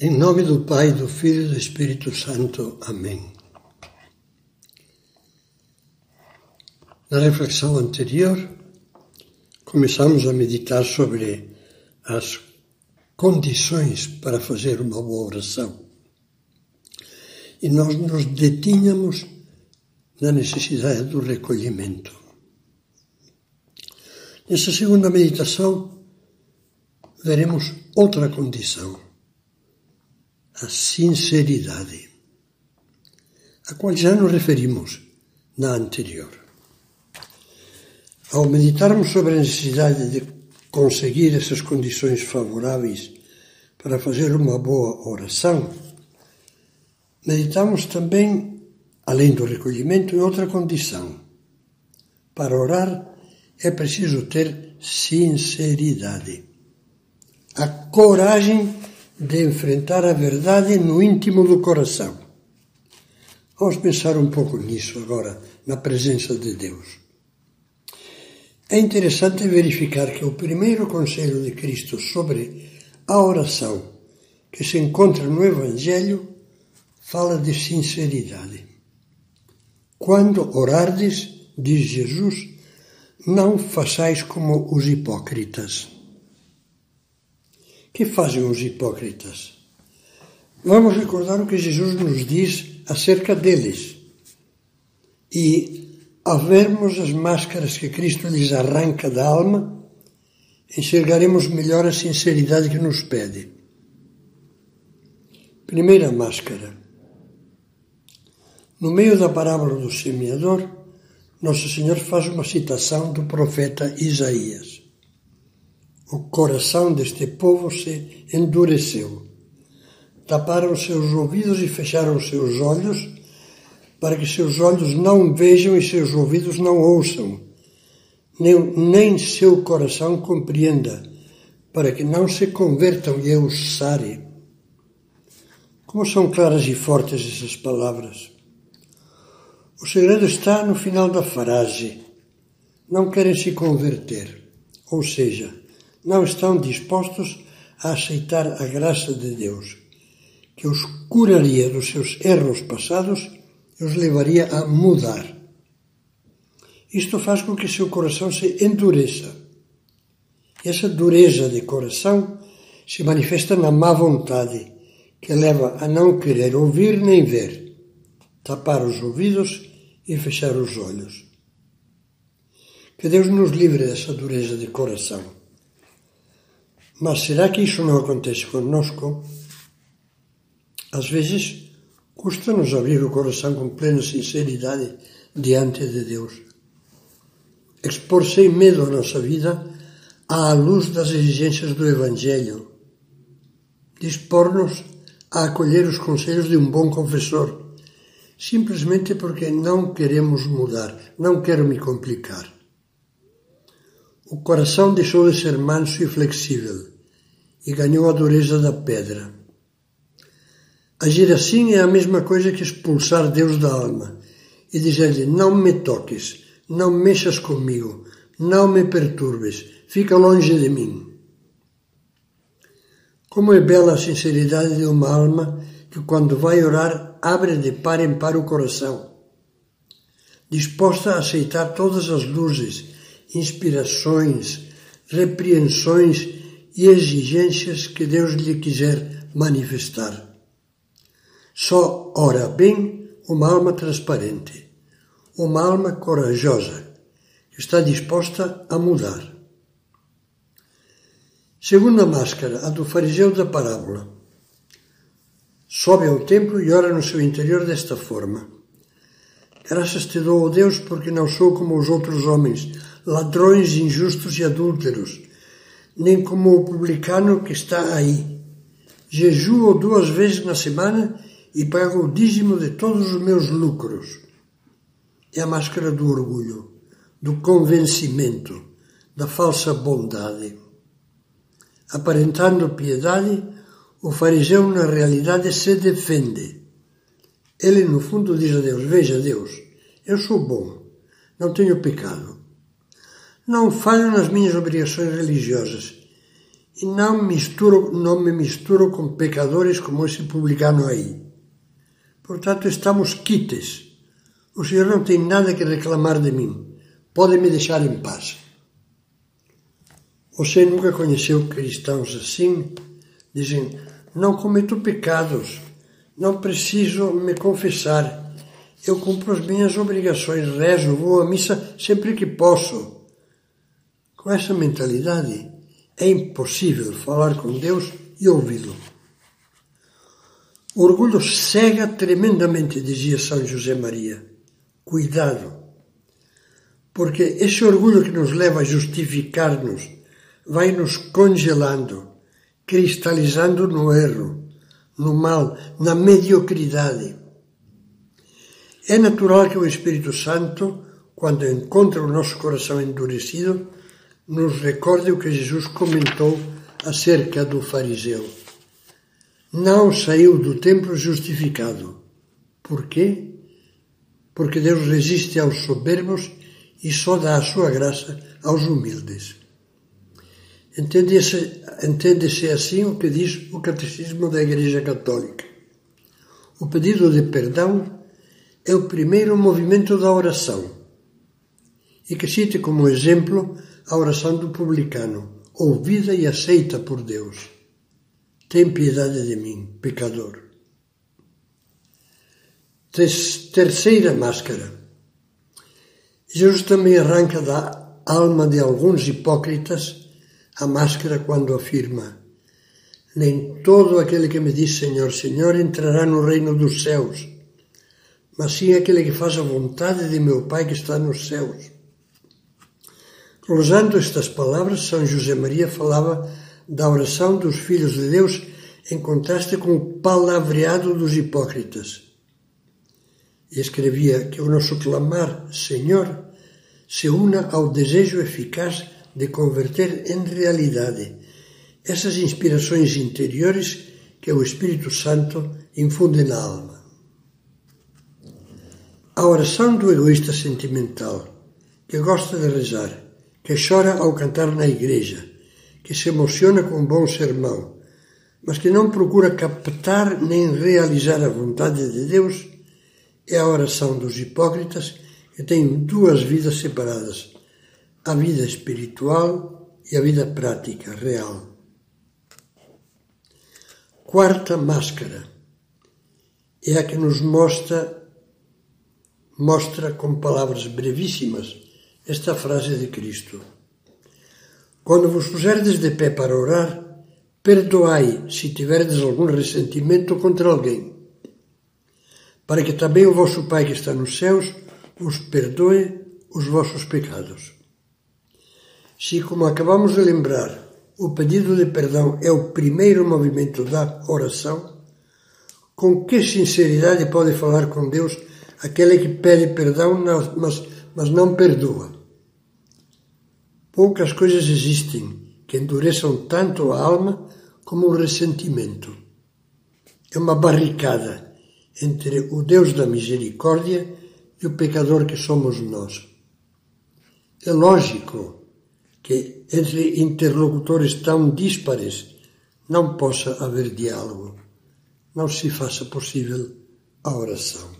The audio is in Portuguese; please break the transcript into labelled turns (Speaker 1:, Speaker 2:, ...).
Speaker 1: Em nome do Pai, do Filho e do Espírito Santo. Amém. Na reflexão anterior, começamos a meditar sobre as condições para fazer uma boa oração. E nós nos detínhamos na necessidade do recolhimento. Nessa segunda meditação, veremos outra condição a sinceridade, a qual já nos referimos na anterior. Ao meditarmos sobre a necessidade de conseguir essas condições favoráveis para fazer uma boa oração, meditamos também, além do recolhimento, em outra condição. Para orar é preciso ter sinceridade, a coragem de enfrentar a verdade no íntimo do coração. Vamos pensar um pouco nisso agora, na presença de Deus. É interessante verificar que o primeiro conselho de Cristo sobre a oração que se encontra no Evangelho fala de sinceridade. Quando orardes, diz Jesus, não façais como os hipócritas que fazem os hipócritas? Vamos recordar o que Jesus nos diz acerca deles. E, ao vermos as máscaras que Cristo lhes arranca da alma, enxergaremos melhor a sinceridade que nos pede. Primeira máscara. No meio da parábola do semeador, Nosso Senhor faz uma citação do profeta Isaías o coração deste povo se endureceu. Taparam seus ouvidos e fecharam seus olhos, para que seus olhos não vejam e seus ouvidos não ouçam, nem, nem seu coração compreenda, para que não se convertam e eu sare. Como são claras e fortes essas palavras. O segredo está no final da frase. Não querem se converter, ou seja, não estão dispostos a aceitar a graça de Deus, que os curaria dos seus erros passados e os levaria a mudar. Isto faz com que seu coração se endureça. Essa dureza de coração se manifesta na má vontade, que leva a não querer ouvir nem ver, tapar os ouvidos e fechar os olhos. Que Deus nos livre dessa dureza de coração. Mas será que isso não acontece conosco? Às vezes, custa-nos abrir o coração com plena sinceridade diante de Deus. Expor sem medo a nossa vida à luz das exigências do Evangelho. Dispor-nos a acolher os conselhos de um bom confessor, simplesmente porque não queremos mudar, não quero me complicar. O coração deixou de ser manso e flexível e ganhou a dureza da pedra. Agir assim é a mesma coisa que expulsar Deus da alma e dizer-lhe: Não me toques, não mexas comigo, não me perturbes, fica longe de mim. Como é bela a sinceridade de uma alma que, quando vai orar, abre de par em par o coração, disposta a aceitar todas as luzes inspirações, repreensões e exigências que Deus lhe quiser manifestar. Só ora bem uma alma transparente, uma alma corajosa, que está disposta a mudar. Segunda máscara, a do fariseu da parábola. Sobe ao templo e ora no seu interior desta forma. Graças te dou, Deus, porque não sou como os outros homens, ladrões injustos e adúlteros, nem como o publicano que está aí. Jejuo duas vezes na semana e pago o dízimo de todos os meus lucros. É a máscara do orgulho, do convencimento, da falsa bondade. Aparentando piedade, o fariseu na realidade se defende. Ele no fundo diz a Deus: Veja, Deus, eu sou bom, não tenho pecado. Não falho nas minhas obrigações religiosas e não, misturo, não me misturo com pecadores como esse publicano aí. Portanto, estamos quites. O Senhor não tem nada que reclamar de mim. Pode me deixar em paz. Você nunca conheceu cristãos assim? Dizem, não cometo pecados, não preciso me confessar. Eu cumpro as minhas obrigações, rezo, vou à missa sempre que posso. Com essa mentalidade, é impossível falar com Deus e ouvi-lo. O orgulho cega tremendamente, dizia São José Maria. Cuidado, porque esse orgulho que nos leva a justificar-nos vai nos congelando, cristalizando no erro, no mal, na mediocridade. É natural que o Espírito Santo, quando encontra o nosso coração endurecido, nos recorde o que Jesus comentou acerca do fariseu. Não saiu do templo justificado. Por quê? Porque Deus resiste aos soberbos e só dá a sua graça aos humildes. Entende-se entende assim o que diz o Catecismo da Igreja Católica. O pedido de perdão é o primeiro movimento da oração e que cite como exemplo a oração do publicano, ouvida e aceita por Deus. Tem piedade de mim, pecador. Terceira máscara. Jesus também arranca da alma de alguns hipócritas a máscara quando afirma: Nem todo aquele que me diz Senhor, Senhor entrará no reino dos céus, mas sim aquele que faz a vontade de meu Pai que está nos céus. Usando estas palavras, São José Maria falava da oração dos filhos de Deus em contraste com o palavreado dos hipócritas. E escrevia que o nosso clamar, Senhor, se una ao desejo eficaz de converter em realidade essas inspirações interiores que o Espírito Santo infunde na alma. A oração do egoísta sentimental, que gosta de rezar, que chora ao cantar na igreja, que se emociona com um bom sermão, mas que não procura captar nem realizar a vontade de Deus, é a oração dos hipócritas que têm duas vidas separadas, a vida espiritual e a vida prática, real. Quarta máscara é a que nos mostra, mostra com palavras brevíssimas esta frase de Cristo. Quando vos puserdes de pé para orar, perdoai se tiverdes algum ressentimento contra alguém, para que também o vosso Pai que está nos céus os perdoe os vossos pecados. Se, como acabamos de lembrar, o pedido de perdão é o primeiro movimento da oração, com que sinceridade pode falar com Deus aquele que pede perdão, mas, mas não perdoa? Poucas coisas existem que endureçam tanto a alma como o ressentimento. É uma barricada entre o Deus da misericórdia e o pecador que somos nós. É lógico que entre interlocutores tão díspares não possa haver diálogo, não se faça possível a oração.